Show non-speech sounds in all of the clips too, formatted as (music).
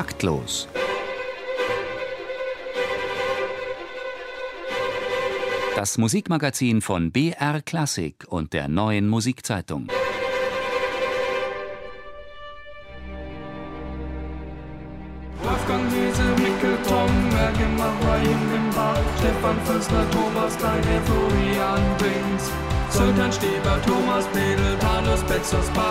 Taktlos. Das Musikmagazin von BR Klassik und der neuen Musikzeitung. Wolfgang Wiese, Mikkel, Tom, Mergemach, Ryan, Wimbar, Stefan Fössner, Thomas Kleine, Florian Binks, Sultan Steber, Thomas Pedel, Panos Betzos, Barbara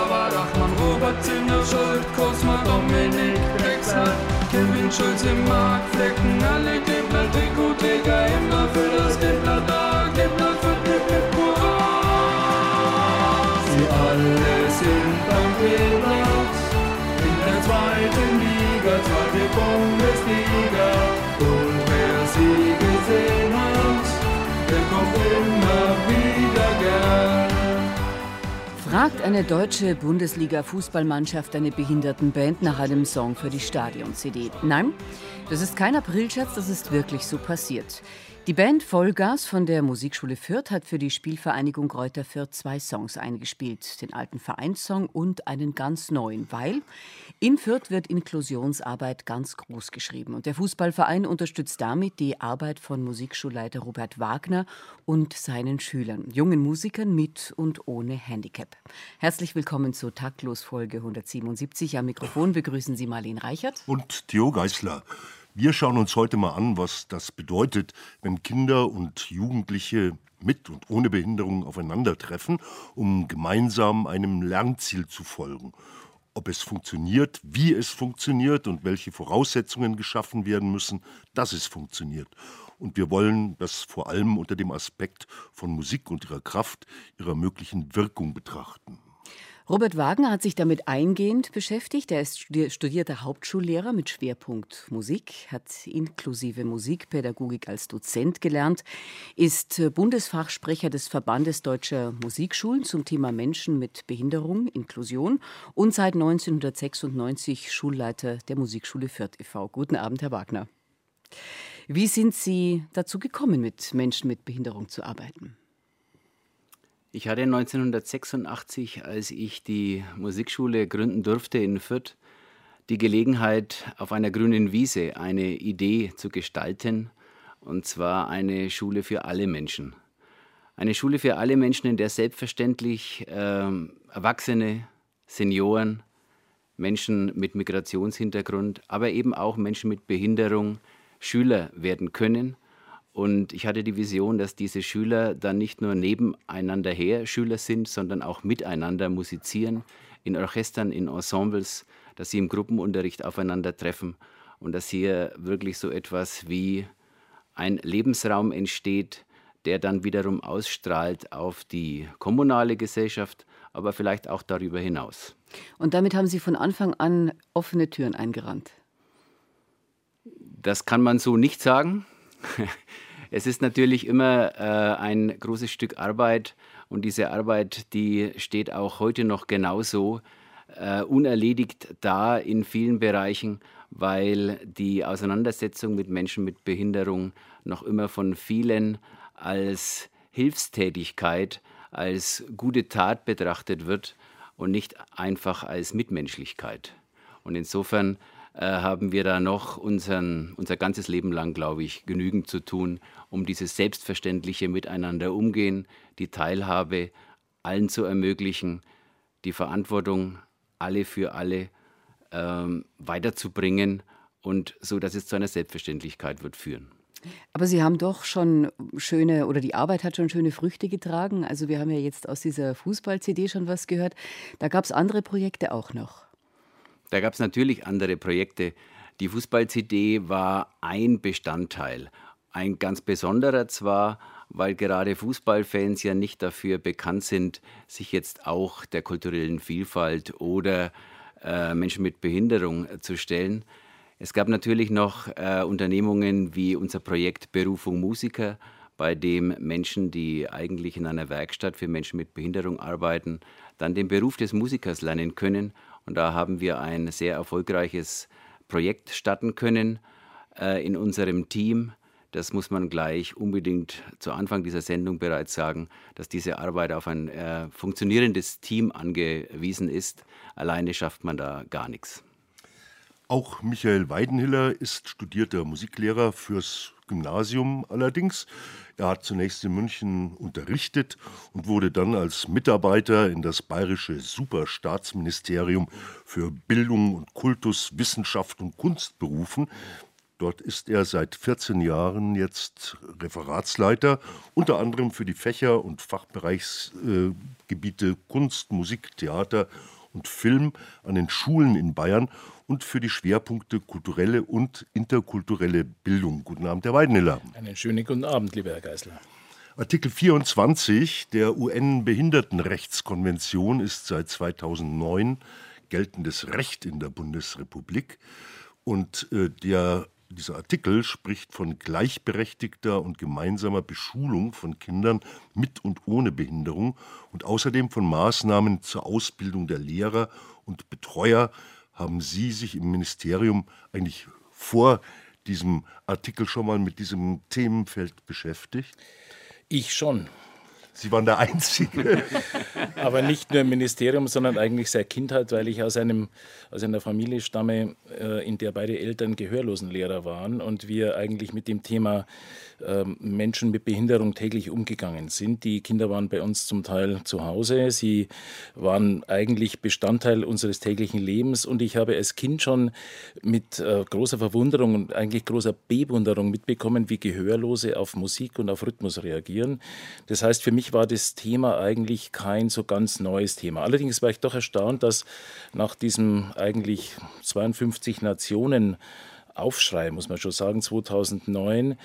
Fragt eine deutsche Bundesliga-Fußballmannschaft eine Behindertenband nach einem Song für die Stadion-CD? Nein, das ist kein Aprilscherz, das ist wirklich so passiert. Die Band Vollgas von der Musikschule Fürth hat für die Spielvereinigung Kräuter Fürth zwei Songs eingespielt. Den alten Vereinssong und einen ganz neuen, weil in Fürth wird Inklusionsarbeit ganz groß geschrieben. Und der Fußballverein unterstützt damit die Arbeit von Musikschulleiter Robert Wagner und seinen Schülern, jungen Musikern mit und ohne Handicap. Herzlich willkommen zur Taktlos Folge 177. Am Mikrofon begrüßen Sie Marlene Reichert. und Theo Geißler. Wir schauen uns heute mal an, was das bedeutet, wenn Kinder und Jugendliche mit und ohne Behinderung aufeinandertreffen, um gemeinsam einem Lernziel zu folgen. Ob es funktioniert, wie es funktioniert und welche Voraussetzungen geschaffen werden müssen, dass es funktioniert. Und wir wollen das vor allem unter dem Aspekt von Musik und ihrer Kraft, ihrer möglichen Wirkung betrachten. Robert Wagner hat sich damit eingehend beschäftigt. Er ist studi- studierter Hauptschullehrer mit Schwerpunkt Musik, hat inklusive Musikpädagogik als Dozent gelernt, ist äh, Bundesfachsprecher des Verbandes Deutscher Musikschulen zum Thema Menschen mit Behinderung, Inklusion und seit 1996 Schulleiter der Musikschule Fürth e.V. Guten Abend, Herr Wagner. Wie sind Sie dazu gekommen, mit Menschen mit Behinderung zu arbeiten? Ich hatte 1986, als ich die Musikschule gründen durfte in Fürth, die Gelegenheit, auf einer grünen Wiese eine Idee zu gestalten, und zwar eine Schule für alle Menschen. Eine Schule für alle Menschen, in der selbstverständlich ähm, Erwachsene, Senioren, Menschen mit Migrationshintergrund, aber eben auch Menschen mit Behinderung Schüler werden können. Und ich hatte die Vision, dass diese Schüler dann nicht nur nebeneinander her Schüler sind, sondern auch miteinander musizieren, in Orchestern, in Ensembles, dass sie im Gruppenunterricht aufeinandertreffen und dass hier wirklich so etwas wie ein Lebensraum entsteht, der dann wiederum ausstrahlt auf die kommunale Gesellschaft, aber vielleicht auch darüber hinaus. Und damit haben Sie von Anfang an offene Türen eingerannt. Das kann man so nicht sagen. Es ist natürlich immer äh, ein großes Stück Arbeit und diese Arbeit, die steht auch heute noch genauso äh, unerledigt da in vielen Bereichen, weil die Auseinandersetzung mit Menschen mit Behinderung noch immer von vielen als Hilfstätigkeit, als gute Tat betrachtet wird und nicht einfach als Mitmenschlichkeit. Und insofern äh, haben wir da noch unseren, unser ganzes Leben lang, glaube ich, genügend zu tun, um dieses selbstverständliche Miteinander umgehen, die Teilhabe allen zu ermöglichen, die Verantwortung alle für alle ähm, weiterzubringen und so, dass es zu einer Selbstverständlichkeit wird führen. Aber Sie haben doch schon schöne, oder die Arbeit hat schon schöne Früchte getragen. Also wir haben ja jetzt aus dieser Fußball-CD schon was gehört. Da gab es andere Projekte auch noch. Da gab es natürlich andere Projekte. Die Fußball-CD war ein Bestandteil. Ein ganz besonderer zwar, weil gerade Fußballfans ja nicht dafür bekannt sind, sich jetzt auch der kulturellen Vielfalt oder äh, Menschen mit Behinderung zu stellen. Es gab natürlich noch äh, Unternehmungen wie unser Projekt Berufung Musiker, bei dem Menschen, die eigentlich in einer Werkstatt für Menschen mit Behinderung arbeiten, dann den Beruf des Musikers lernen können. Und da haben wir ein sehr erfolgreiches Projekt starten können äh, in unserem Team. Das muss man gleich unbedingt zu Anfang dieser Sendung bereits sagen, dass diese Arbeit auf ein äh, funktionierendes Team angewiesen ist. Alleine schafft man da gar nichts. Auch Michael Weidenhiller ist studierter Musiklehrer fürs Gymnasium allerdings. Er hat zunächst in München unterrichtet und wurde dann als Mitarbeiter in das bayerische Superstaatsministerium für Bildung und Kultus, Wissenschaft und Kunst berufen. Dort ist er seit 14 Jahren jetzt Referatsleiter, unter anderem für die Fächer und Fachbereichsgebiete äh, Kunst, Musik, Theater und Film an den Schulen in Bayern und für die Schwerpunkte kulturelle und interkulturelle Bildung. Guten Abend, Herr Weidenhiller. Einen schönen guten Abend, lieber Herr Geisler. Artikel 24 der UN-Behindertenrechtskonvention ist seit 2009 geltendes Recht in der Bundesrepublik. Und äh, der dieser Artikel spricht von gleichberechtigter und gemeinsamer Beschulung von Kindern mit und ohne Behinderung und außerdem von Maßnahmen zur Ausbildung der Lehrer und Betreuer. Haben Sie sich im Ministerium eigentlich vor diesem Artikel schon mal mit diesem Themenfeld beschäftigt? Ich schon. Sie waren der Einzige. (laughs) Aber nicht nur im Ministerium, sondern eigentlich seit Kindheit, weil ich aus, einem, aus einer Familie stamme, äh, in der beide Eltern Gehörlosenlehrer waren und wir eigentlich mit dem Thema ähm, Menschen mit Behinderung täglich umgegangen sind. Die Kinder waren bei uns zum Teil zu Hause. Sie waren eigentlich Bestandteil unseres täglichen Lebens. Und ich habe als Kind schon mit äh, großer Verwunderung und eigentlich großer Bewunderung mitbekommen, wie Gehörlose auf Musik und auf Rhythmus reagieren. Das heißt, für mich war das Thema eigentlich kein so ganz neues Thema. Allerdings war ich doch erstaunt, dass nach diesem eigentlich 52 Nationen Aufschrei, muss man schon sagen, 2009,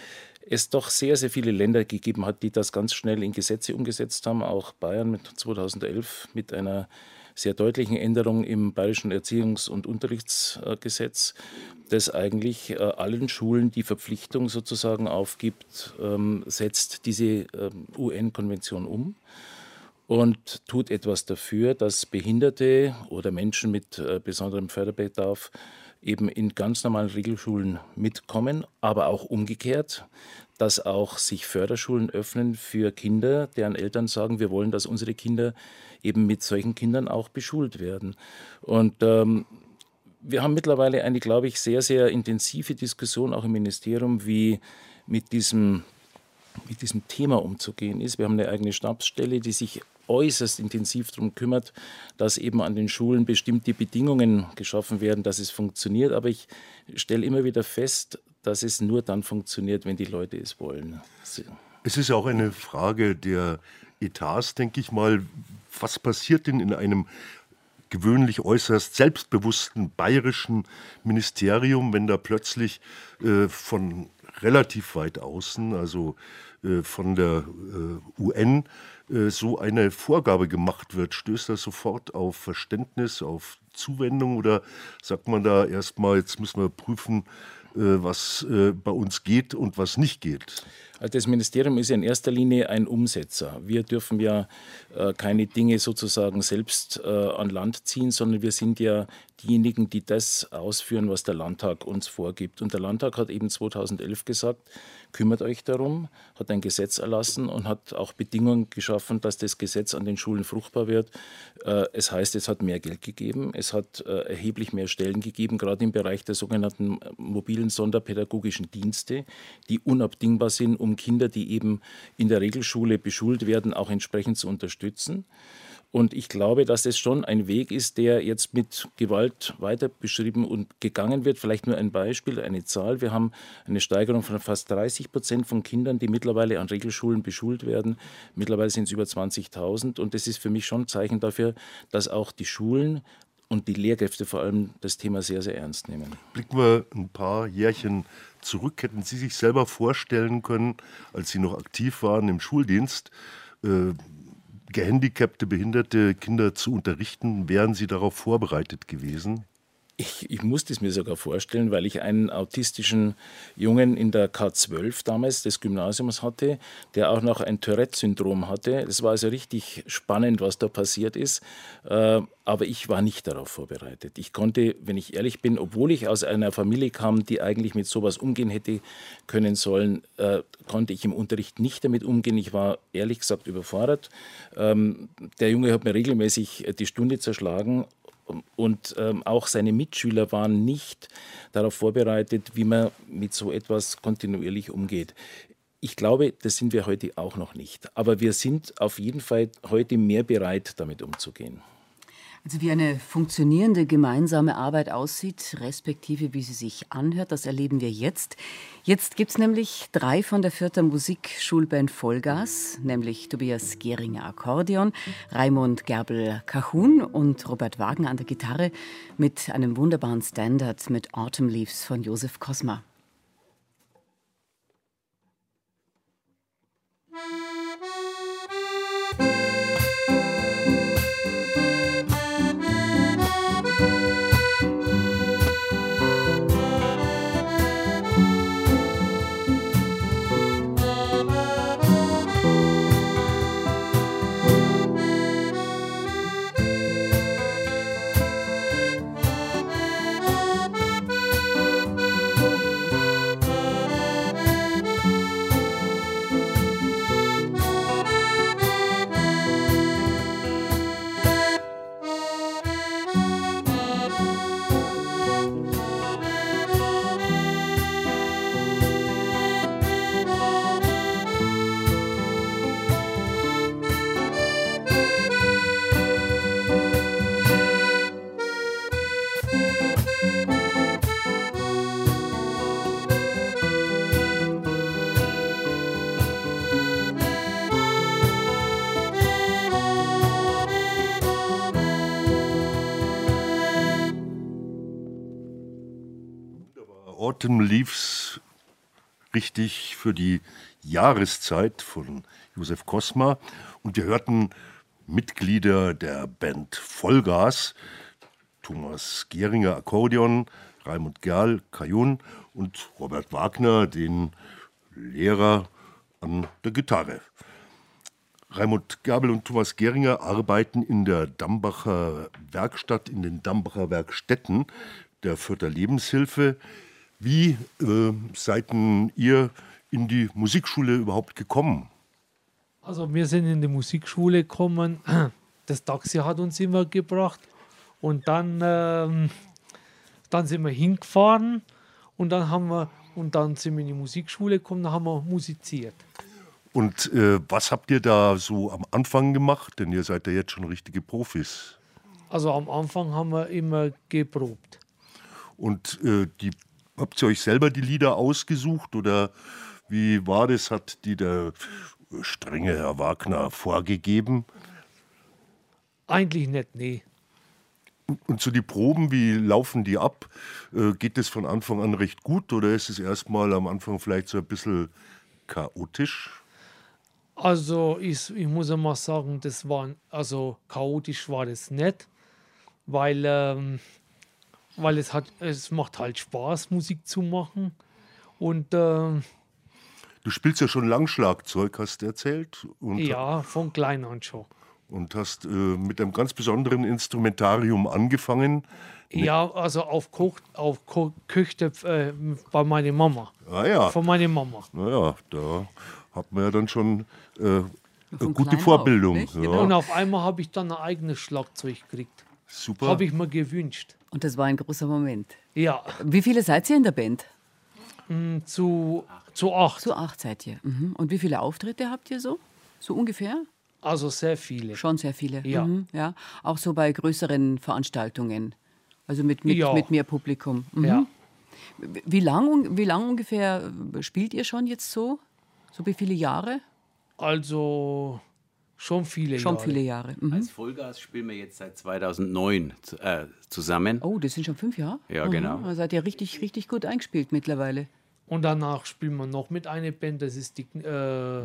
es doch sehr, sehr viele Länder gegeben hat, die das ganz schnell in Gesetze umgesetzt haben. Auch Bayern mit 2011 mit einer sehr deutlichen Änderung im bayerischen Erziehungs- und Unterrichtsgesetz, das eigentlich äh, allen Schulen die Verpflichtung sozusagen aufgibt, ähm, setzt diese ähm, UN-Konvention um und tut etwas dafür, dass Behinderte oder Menschen mit äh, besonderem Förderbedarf eben in ganz normalen Regelschulen mitkommen, aber auch umgekehrt, dass auch sich Förderschulen öffnen für Kinder, deren Eltern sagen, wir wollen, dass unsere Kinder eben mit solchen Kindern auch beschult werden. Und ähm, wir haben mittlerweile eine, glaube ich, sehr, sehr intensive Diskussion auch im Ministerium, wie mit diesem, mit diesem Thema umzugehen ist. Wir haben eine eigene Stabsstelle, die sich äußerst intensiv darum kümmert, dass eben an den Schulen bestimmte Bedingungen geschaffen werden, dass es funktioniert. Aber ich stelle immer wieder fest, dass es nur dann funktioniert, wenn die Leute es wollen. Es ist auch eine Frage der Etats, denke ich mal. Was passiert denn in einem gewöhnlich äußerst selbstbewussten bayerischen Ministerium, wenn da plötzlich äh, von relativ weit außen, also äh, von der äh, UN, äh, so eine Vorgabe gemacht wird, stößt das sofort auf Verständnis, auf Zuwendung oder sagt man da erstmal, jetzt müssen wir prüfen, was äh, bei uns geht und was nicht geht? Das Ministerium ist in erster Linie ein Umsetzer. Wir dürfen ja keine Dinge sozusagen selbst an Land ziehen, sondern wir sind ja diejenigen, die das ausführen, was der Landtag uns vorgibt. Und der Landtag hat eben 2011 gesagt, kümmert euch darum, hat ein Gesetz erlassen und hat auch Bedingungen geschaffen, dass das Gesetz an den Schulen fruchtbar wird. Äh, es heißt, es hat mehr Geld gegeben, es hat äh, erheblich mehr Stellen gegeben, gerade im Bereich der sogenannten mobilen sonderpädagogischen Dienste, die unabdingbar sind, um Kinder, die eben in der Regelschule beschult werden, auch entsprechend zu unterstützen. Und ich glaube, dass es schon ein Weg ist, der jetzt mit Gewalt weiter beschrieben und gegangen wird. Vielleicht nur ein Beispiel, eine Zahl. Wir haben eine Steigerung von fast 30 Prozent von Kindern, die mittlerweile an Regelschulen beschult werden. Mittlerweile sind es über 20.000. Und das ist für mich schon ein Zeichen dafür, dass auch die Schulen und die Lehrkräfte vor allem das Thema sehr, sehr ernst nehmen. Blicken wir ein paar Jährchen zurück. Hätten Sie sich selber vorstellen können, als Sie noch aktiv waren im Schuldienst, äh, gehandicapte, behinderte Kinder zu unterrichten? Wären Sie darauf vorbereitet gewesen? Ich, ich musste es mir sogar vorstellen, weil ich einen autistischen Jungen in der K12 damals des Gymnasiums hatte, der auch noch ein Tourette-Syndrom hatte. Es war also richtig spannend, was da passiert ist. Äh, aber ich war nicht darauf vorbereitet. Ich konnte, wenn ich ehrlich bin, obwohl ich aus einer Familie kam, die eigentlich mit sowas umgehen hätte können sollen, äh, konnte ich im Unterricht nicht damit umgehen. Ich war ehrlich gesagt überfordert. Ähm, der Junge hat mir regelmäßig die Stunde zerschlagen und ähm, auch seine Mitschüler waren nicht darauf vorbereitet, wie man mit so etwas kontinuierlich umgeht. Ich glaube, das sind wir heute auch noch nicht. Aber wir sind auf jeden Fall heute mehr bereit, damit umzugehen. Also wie eine funktionierende gemeinsame Arbeit aussieht, respektive wie sie sich anhört, das erleben wir jetzt. Jetzt gibt es nämlich drei von der vierten Musikschulband Vollgas, nämlich Tobias Geringer Akkordeon, Raimund Gerbel Cajun und Robert Wagen an der Gitarre mit einem wunderbaren Standard mit Autumn Leaves von Josef Kosma. Autumn Leaves richtig für die Jahreszeit von Josef Kosma. Und wir hörten Mitglieder der Band Vollgas, Thomas Geringer Akkordeon, Raimund Gerl Kajun und Robert Wagner, den Lehrer an der Gitarre. Raimund Gerbel und Thomas Geringer arbeiten in der Dambacher Werkstatt, in den Dambacher Werkstätten der Fürther Lebenshilfe. Wie äh, seid ihr in die Musikschule überhaupt gekommen? Also wir sind in die Musikschule gekommen. (clears throat) Das Taxi hat uns immer gebracht und dann, ähm, dann sind wir hingefahren und dann haben wir und dann sind wir in die Musikschule gekommen, dann haben wir musiziert. Und äh, was habt ihr da so am Anfang gemacht? Denn ihr seid ja jetzt schon richtige Profis. Also am Anfang haben wir immer geprobt. Und äh, die Habt ihr euch selber die Lieder ausgesucht oder wie war das? Hat die der strenge Herr Wagner vorgegeben? Eigentlich nicht, nee. Und so die Proben, wie laufen die ab? Äh, geht das von Anfang an recht gut oder ist es erstmal am Anfang vielleicht so ein bisschen chaotisch? Also ich, ich muss mal sagen, das war also chaotisch war das nicht, weil ähm, weil es hat, es macht halt Spaß, Musik zu machen. Und äh, du spielst ja schon Langschlagzeug, hast du erzählt. Und, ja, von klein an schon. Und hast äh, mit einem ganz besonderen Instrumentarium angefangen. Ja, also auf, Koch, auf Ko Küchtöpf äh, bei meiner Mama. Ah ja. Von meiner Mama. Naja, da hat man ja dann schon äh, eine gute Vorbildung. Auf, ja. Und auf einmal habe ich dann ein eigenes Schlagzeug gekriegt. Super. Habe ich mir gewünscht. Und das war ein großer Moment. Ja. Wie viele seid ihr in der Band? Mm, zu, zu acht. Zu acht seid ihr. Mhm. Und wie viele Auftritte habt ihr so? So ungefähr? Also sehr viele. Schon sehr viele. Ja. Mhm, ja. Auch so bei größeren Veranstaltungen. Also mit, mit, Ja. mit mehr Publikum. Mhm. Ja. Wie lang, wie lang ungefähr spielt ihr schon jetzt so? So wie viele Jahre? Also schon viele Schon Jahre. viele Jahre. Mhm. Als Vollgas spielen wir jetzt seit 2009 zu- äh, zusammen. Oh, das sind schon fünf Jahre? Ja, genau. Da seid ihr richtig, richtig gut eingespielt mittlerweile. Und danach spielen wir noch mit einer Band, das ist die, äh,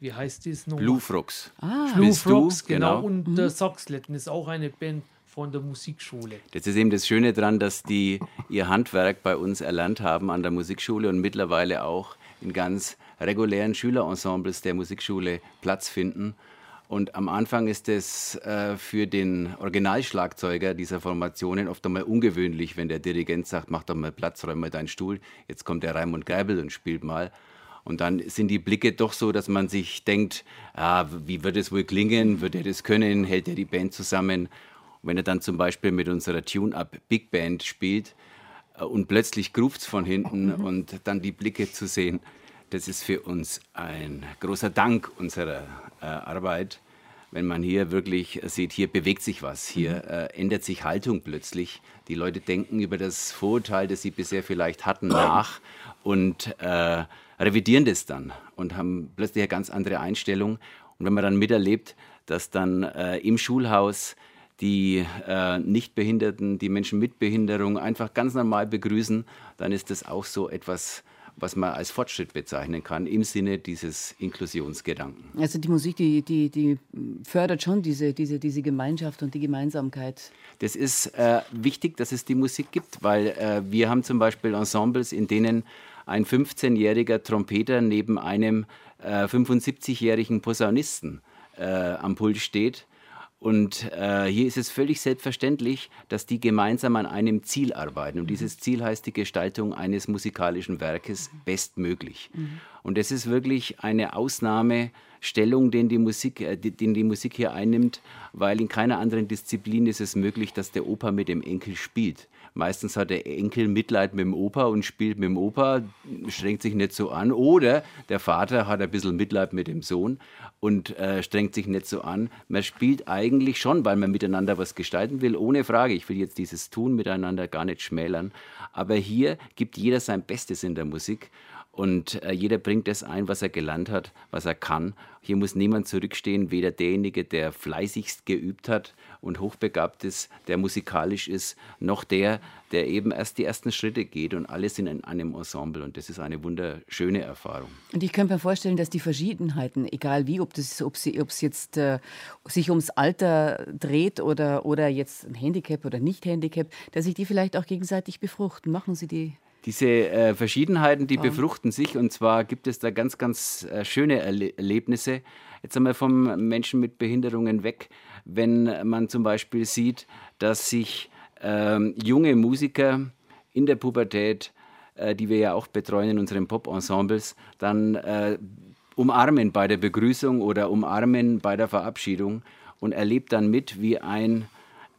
wie heißt das noch? Blue Frux. Ah, Blue? Frogs, genau. Genau. Und der Saxletten ist auch eine Band von der Musikschule. Das ist eben das Schöne daran, dass die ihr Handwerk bei uns erlernt haben an der Musikschule und mittlerweile auch in ganz regulären Schülerensembles der Musikschule Platz finden. Und am Anfang ist es äh, für den Originalschlagzeuger dieser Formationen oft einmal ungewöhnlich, wenn der Dirigent sagt, mach doch mal Platz, räum mal deinen Stuhl. Jetzt kommt der Raimund Geibel und spielt mal. Und dann sind die Blicke doch so, dass man sich denkt, ah, wie wird es wohl klingen? Wird er das können? Hält er die Band zusammen? Und wenn er dann zum Beispiel mit unserer Tune-Up Big Band spielt äh, und plötzlich gruft's von hinten mhm. und dann die Blicke zu sehen, das ist für uns ein großer Dank unserer äh, Arbeit wenn man hier wirklich sieht, hier bewegt sich was, hier mhm. äh, ändert sich Haltung plötzlich. Die Leute denken über das Vorurteil, das sie bisher vielleicht hatten, (clears throat) nach und äh, revidieren das dann und haben plötzlich eine ganz andere Einstellung. Und wenn man dann miterlebt, dass dann äh, im Schulhaus die äh, Nichtbehinderten, die Menschen mit Behinderung einfach ganz normal begrüßen, dann ist das auch so etwas was man als Fortschritt bezeichnen kann im Sinne dieses Inklusionsgedanken. Also die Musik, die, die, die fördert schon diese, diese, diese Gemeinschaft und die Gemeinsamkeit. Das ist äh, wichtig, dass es die Musik gibt, weil äh, wir haben zum Beispiel Ensembles, in denen ein 15-jähriger Trompeter neben einem äh, 75-jährigen Posaunisten äh, am Pult steht und äh, hier ist es völlig selbstverständlich, dass die gemeinsam an einem Ziel arbeiten. Und dieses Ziel heißt die Gestaltung eines musikalischen Werkes bestmöglich. Mhm. Und das ist wirklich eine Ausnahmestellung, den die, Musik, äh, den die Musik hier einnimmt, weil in keiner anderen Disziplin ist es möglich, dass der Opa mit dem Enkel spielt. Meistens hat der Enkel Mitleid mit dem Opa und spielt mit dem Opa, strengt sich nicht so an. Oder der Vater hat ein bisschen Mitleid mit dem Sohn und äh, strengt sich nicht so an. Man spielt eigentlich schon, weil man miteinander was gestalten will, ohne Frage. Ich will jetzt dieses Tun miteinander gar nicht schmälern. Aber hier gibt jeder sein Bestes in der Musik. Und äh, jeder bringt das ein, was er gelernt hat, was er kann. Hier muss niemand zurückstehen, weder derjenige, der fleißigst geübt hat und hochbegabt ist, der musikalisch ist, noch der, der eben erst die ersten Schritte geht und alles in einem Ensemble. Und das ist eine wunderschöne Erfahrung. Und ich könnte mir vorstellen, dass die Verschiedenheiten, egal wie, ob es ob ob jetzt äh, sich ums Alter dreht oder, oder jetzt ein Handicap oder nicht Handicap, dass sich die vielleicht auch gegenseitig befruchten. Machen Sie die diese äh, Verschiedenheiten, die befruchten sich. Und zwar gibt es da ganz, ganz äh, schöne Erle Erlebnisse. Jetzt einmal vom Menschen mit Behinderungen weg, wenn man zum Beispiel sieht, dass sich ähm, junge Musiker in der Pubertät, äh, die wir ja auch betreuen in unseren Pop-Ensembles, dann äh, umarmen bei der Begrüßung oder umarmen bei der Verabschiedung und erlebt dann mit, wie ein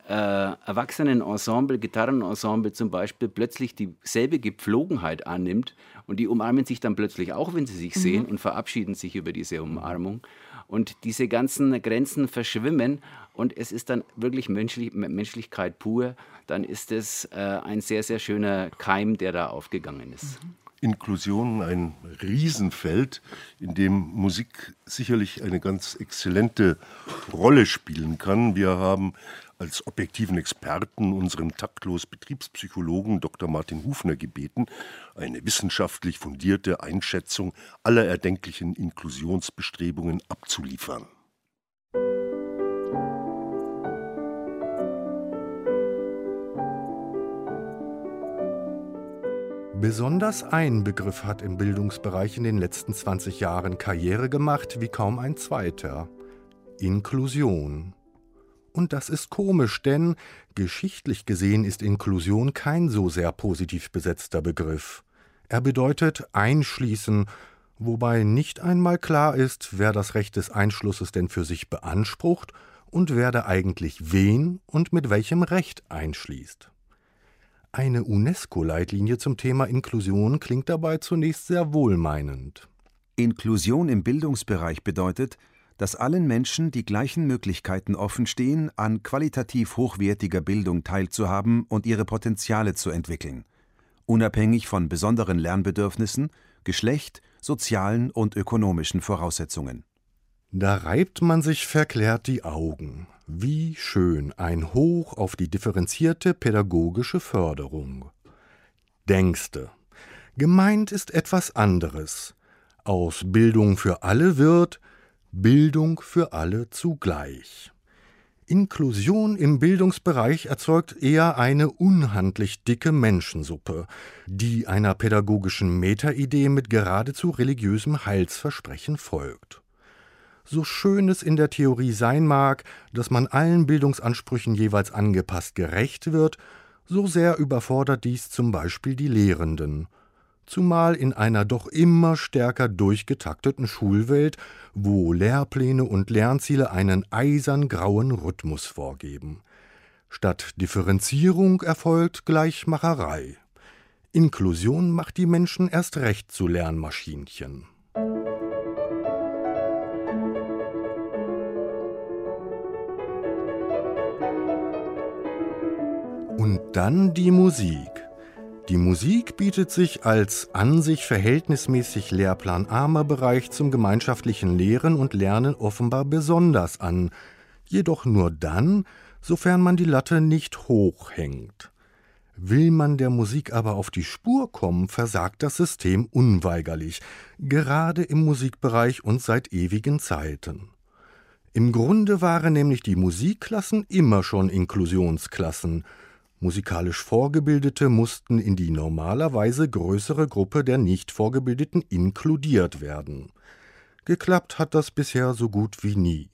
äh, Erwachsenenensemble, Gitarrenensemble zum Beispiel, plötzlich dieselbe Gepflogenheit annimmt und die umarmen sich dann plötzlich auch, wenn sie sich mhm. sehen und verabschieden sich über diese Umarmung. Und diese ganzen Grenzen verschwimmen und es ist dann wirklich Menschlich Menschlichkeit pur, dann ist es äh, ein sehr, sehr schöner Keim, der da aufgegangen ist. Mhm. Inklusion ein Riesenfeld, in dem Musik sicherlich eine ganz exzellente Rolle spielen kann. Wir haben als objektiven Experten unseren taktlos Betriebspsychologen Dr. Martin Hufner gebeten, eine wissenschaftlich fundierte Einschätzung aller erdenklichen Inklusionsbestrebungen abzuliefern. Besonders ein Begriff hat im Bildungsbereich in den letzten 20 Jahren Karriere gemacht wie kaum ein zweiter. Inklusion. Und das ist komisch, denn geschichtlich gesehen ist Inklusion kein so sehr positiv besetzter Begriff. Er bedeutet einschließen, wobei nicht einmal klar ist, wer das Recht des Einschlusses denn für sich beansprucht und wer da eigentlich wen und mit welchem Recht einschließt. Eine UNESCO-Leitlinie zum Thema Inklusion klingt dabei zunächst sehr wohlmeinend. Inklusion im Bildungsbereich bedeutet, dass allen Menschen die gleichen Möglichkeiten offenstehen, an qualitativ hochwertiger Bildung teilzuhaben und ihre Potenziale zu entwickeln, unabhängig von besonderen Lernbedürfnissen, Geschlecht, sozialen und ökonomischen Voraussetzungen. Da reibt man sich verklärt die Augen. Wie schön ein Hoch auf die differenzierte pädagogische Förderung. Denkste. Gemeint ist etwas anderes. Aus Bildung für alle wird Bildung für alle zugleich. Inklusion im Bildungsbereich erzeugt eher eine unhandlich dicke Menschensuppe, die einer pädagogischen Metaidee mit geradezu religiösem Heilsversprechen folgt. So schön es in der Theorie sein mag, dass man allen Bildungsansprüchen jeweils angepasst gerecht wird, so sehr überfordert dies zum Beispiel die Lehrenden – zumal in einer doch immer stärker durchgetakteten Schulwelt, wo Lehrpläne und Lernziele einen eisern grauen Rhythmus vorgeben. Statt Differenzierung erfolgt Gleichmacherei. Inklusion macht die Menschen erst recht zu Lernmaschinchen. Und dann die Musik. Die Musik bietet sich als an sich verhältnismäßig lehrplanarmer Bereich zum gemeinschaftlichen Lehren und Lernen offenbar besonders an, jedoch nur dann, sofern man die Latte nicht hoch hängt. Will man der Musik aber auf die Spur kommen, versagt das System unweigerlich, gerade im Musikbereich und seit ewigen Zeiten. Im Grunde waren nämlich die Musikklassen immer schon Inklusionsklassen, Musikalisch Vorgebildete mussten in die normalerweise größere Gruppe der nicht Vorgebildeten inkludiert werden. Geklappt hat das bisher so gut wie nie.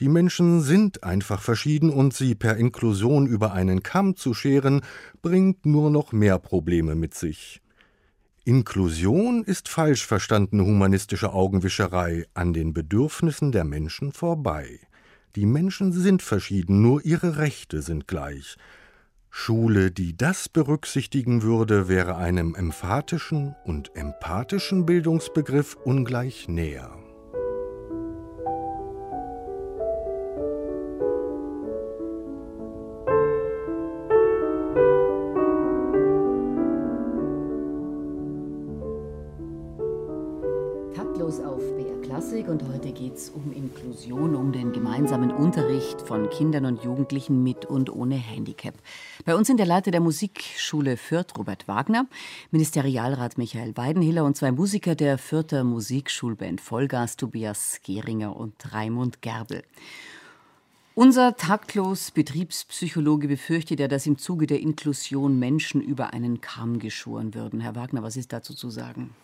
Die Menschen sind einfach verschieden und sie per Inklusion über einen Kamm zu scheren, bringt nur noch mehr Probleme mit sich. Inklusion ist falsch verstandene humanistische Augenwischerei an den Bedürfnissen der Menschen vorbei. Die Menschen sind verschieden, nur ihre Rechte sind gleich. Schule, die das berücksichtigen würde, wäre einem emphatischen und empathischen Bildungsbegriff ungleich näher. Geht es um Inklusion, um den gemeinsamen Unterricht von Kindern und Jugendlichen mit und ohne Handicap. Bei uns sind der Leiter der Musikschule Fürth, Robert Wagner, Ministerialrat Michael Weidenhiller und zwei Musiker der Fürther Musikschulband Vollgas, Tobias Geringer und Raimund Gerbel. Unser taktlos Betriebspsychologe befürchtet ja, dass im Zuge der Inklusion Menschen über einen Kamm geschoren würden. Herr Wagner, was ist dazu zu sagen?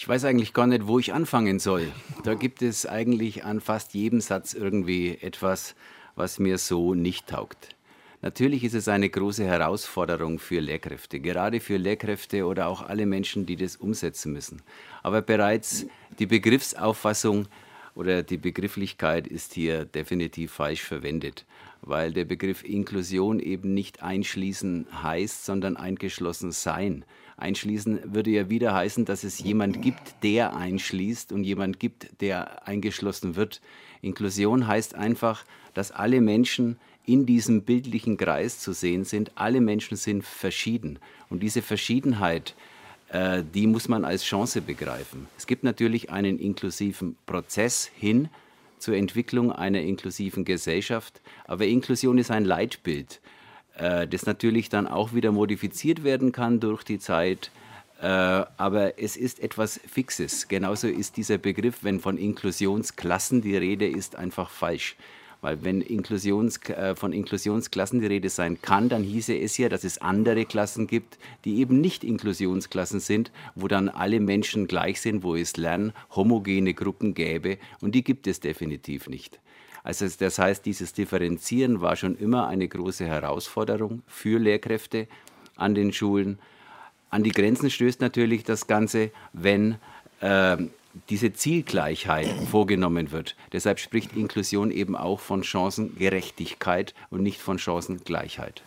Ich weiß eigentlich gar nicht, wo ich anfangen soll. Da gibt es eigentlich an fast jedem Satz irgendwie etwas, was mir so nicht taugt. Natürlich ist es eine große Herausforderung für Lehrkräfte, gerade für Lehrkräfte oder auch alle Menschen, die das umsetzen müssen. Aber bereits die Begriffsauffassung oder die Begrifflichkeit ist hier definitiv falsch verwendet, weil der Begriff Inklusion eben nicht einschließen heißt, sondern eingeschlossen sein. Einschließen würde ja wieder heißen, dass es jemand gibt, der einschließt und jemand gibt, der eingeschlossen wird. Inklusion heißt einfach, dass alle Menschen in diesem bildlichen Kreis zu sehen sind. Alle Menschen sind verschieden. Und diese Verschiedenheit, äh, die muss man als Chance begreifen. Es gibt natürlich einen inklusiven Prozess hin zur Entwicklung einer inklusiven Gesellschaft, aber Inklusion ist ein Leitbild. Äh, das natürlich dann auch wieder modifiziert werden kann durch die Zeit. Äh, aber es ist etwas Fixes. Genauso ist dieser Begriff, wenn von Inklusionsklassen die Rede ist, einfach falsch. Weil wenn Inklusions, äh, von Inklusionsklassen die Rede sein kann, dann hieße es ja, dass es andere Klassen gibt, die eben nicht Inklusionsklassen sind, wo dann alle Menschen gleich sind, wo es Lern homogene Gruppen gäbe. Und die gibt es definitiv nicht. Also das heißt, dieses Differenzieren war schon immer eine große Herausforderung für Lehrkräfte an den Schulen. An die Grenzen stößt natürlich das Ganze, wenn äh, diese Zielgleichheit vorgenommen wird. Deshalb spricht Inklusion eben auch von Chancengerechtigkeit und nicht von Chancengleichheit.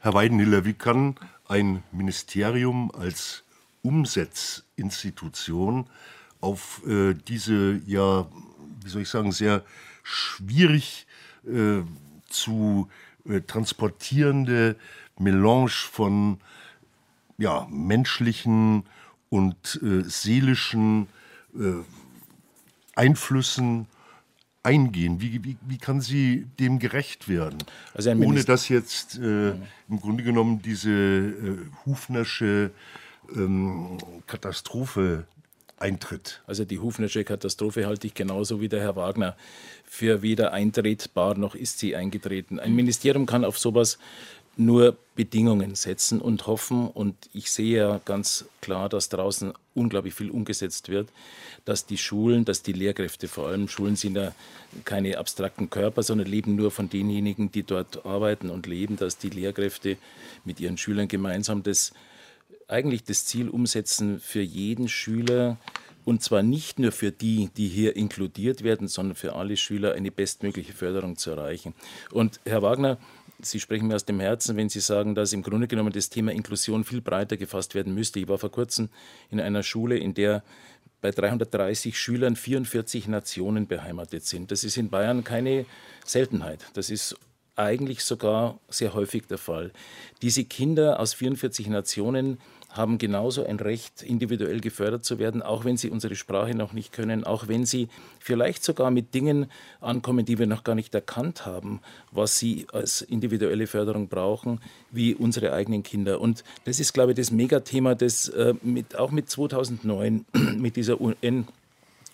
Herr Weidenhiller, wie kann ein Ministerium als Umsetzinstitution auf äh, diese ja, wie soll ich sagen, sehr schwierig äh, zu äh, transportierende Melange von ja, menschlichen und äh, seelischen äh, Einflüssen eingehen? Wie, wie, wie kann sie dem gerecht werden? Also Ohne dass jetzt äh, im Grunde genommen diese äh, Hufnersche ähm, Katastrophe eintritt. Also die Hufnersche Katastrophe halte ich genauso wie der Herr Wagner für weder eintretbar noch ist sie eingetreten. Ein Ministerium kann auf sowas nur Bedingungen setzen und hoffen. Und ich sehe ja ganz klar, dass draußen unglaublich viel umgesetzt wird, dass die Schulen, dass die Lehrkräfte vor allem, Schulen sind ja keine abstrakten Körper, sondern leben nur von denjenigen, die dort arbeiten und leben, dass die Lehrkräfte mit ihren Schülern gemeinsam das eigentlich das Ziel umsetzen, für jeden Schüler und zwar nicht nur für die, die hier inkludiert werden, sondern für alle Schüler eine bestmögliche Förderung zu erreichen. Und Herr Wagner, Sie sprechen mir aus dem Herzen, wenn Sie sagen, dass im Grunde genommen das Thema Inklusion viel breiter gefasst werden müsste. Ich war vor kurzem in einer Schule, in der bei 330 Schülern 44 Nationen beheimatet sind. Das ist in Bayern keine Seltenheit. Das ist eigentlich sogar sehr häufig der Fall. Diese Kinder aus 44 Nationen haben genauso ein Recht, individuell gefördert zu werden, auch wenn sie unsere Sprache noch nicht können, auch wenn sie vielleicht sogar mit Dingen ankommen, die wir noch gar nicht erkannt haben, was sie als individuelle Förderung brauchen, wie unsere eigenen Kinder. Und das ist, glaube ich, das Megathema, das äh, mit, auch mit 2009 (clears throat) mit dieser UN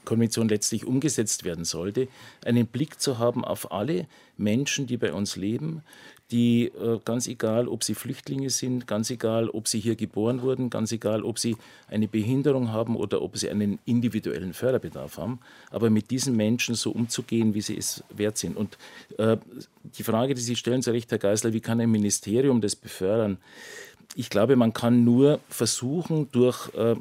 Konvention letztlich umgesetzt werden sollte, einen Blick zu haben auf alle Menschen, die bei uns leben, die äh, ganz egal, ob sie Flüchtlinge sind, ganz egal, ob sie hier geboren wurden, ganz egal, ob sie eine Behinderung haben oder ob sie einen individuellen Förderbedarf haben, aber mit diesen Menschen so umzugehen, wie sie es wert sind. Und äh, die Frage, die Sie stellen, zu Recht, Herr Geisler, wie kann ein Ministerium das befördern? Ich glaube, man kann nur versuchen, durch äh,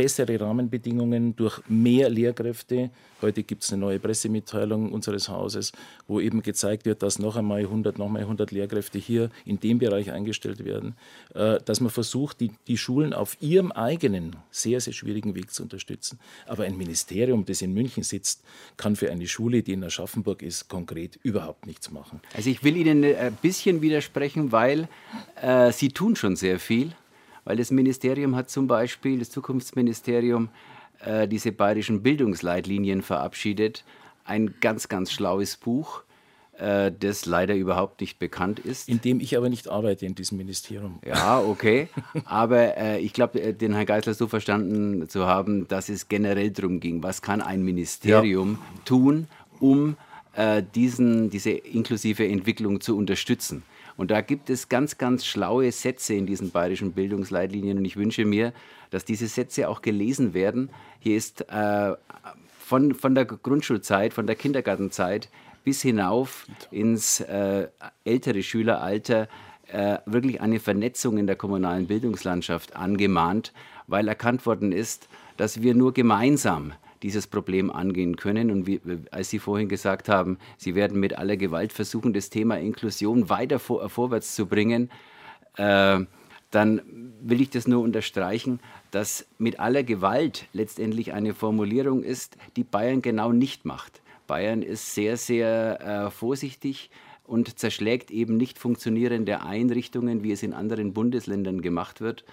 bessere Rahmenbedingungen, durch mehr Lehrkräfte. Heute gibt es eine neue Pressemitteilung unseres Hauses, wo eben gezeigt wird, dass noch einmal 100, noch mal 100 Lehrkräfte hier in dem Bereich eingestellt werden, äh, dass man versucht, die, die Schulen auf ihrem eigenen, sehr, sehr schwierigen Weg zu unterstützen. Aber ein Ministerium, das in München sitzt, kann für eine Schule, die in Aschaffenburg ist, konkret überhaupt nichts machen. Also ich will Ihnen ein bisschen widersprechen, weil äh, Sie tun schon sehr viel. Weil das Ministerium hat zum Beispiel, das Zukunftsministerium, äh, diese bayerischen Bildungsleitlinien verabschiedet. Ein ganz, ganz schlaues Buch, äh, das leider überhaupt nicht bekannt ist. In dem ich aber nicht arbeite in diesem Ministerium. Ja, okay. aber äh, ich glaube, äh, den Herrn Geisler so verstanden zu haben, dass es generell darum ging, was kann ein Ministerium ja. tun, um äh, diesen, diese inklusive Entwicklung zu unterstützen. Und da gibt es ganz, ganz schlaue Sätze in diesen bayerischen Bildungsleitlinien. Und ich wünsche mir, dass diese Sätze auch gelesen werden. Hier ist äh, von, von der Grundschulzeit, von der Kindergartenzeit bis hinauf ins äh, ältere Schüleralter äh, wirklich eine Vernetzung in der kommunalen Bildungslandschaft angemahnt, weil erkannt worden ist, dass wir nur gemeinsam dieses Problem angehen können. Und wie, als Sie vorhin gesagt haben, Sie werden mit aller Gewalt versuchen, das Thema Inklusion weiter vor, vorwärts zu bringen, äh, dann will ich das nur unterstreichen, dass mit aller Gewalt letztendlich eine Formulierung ist, die Bayern genau nicht macht. Bayern ist sehr, sehr äh, vorsichtig und zerschlägt eben nicht funktionierende Einrichtungen, wie es in anderen Bundesländern gemacht wird,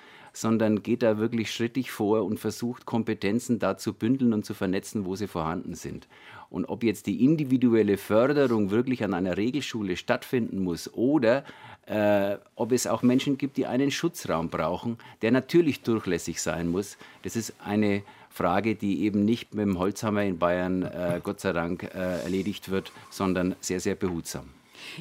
sondern geht da wirklich schrittig vor und versucht, Kompetenzen da zu bündeln und zu vernetzen, wo sie vorhanden sind. Und ob jetzt die individuelle Förderung wirklich an einer Regelschule stattfinden muss oder äh, ob es auch Menschen gibt, die einen Schutzraum brauchen, der natürlich durchlässig sein muss, das ist eine Frage, die eben nicht mit dem Holzhammer in Bayern, äh, Gott sei Dank, äh, erledigt wird, sondern sehr, sehr behutsam.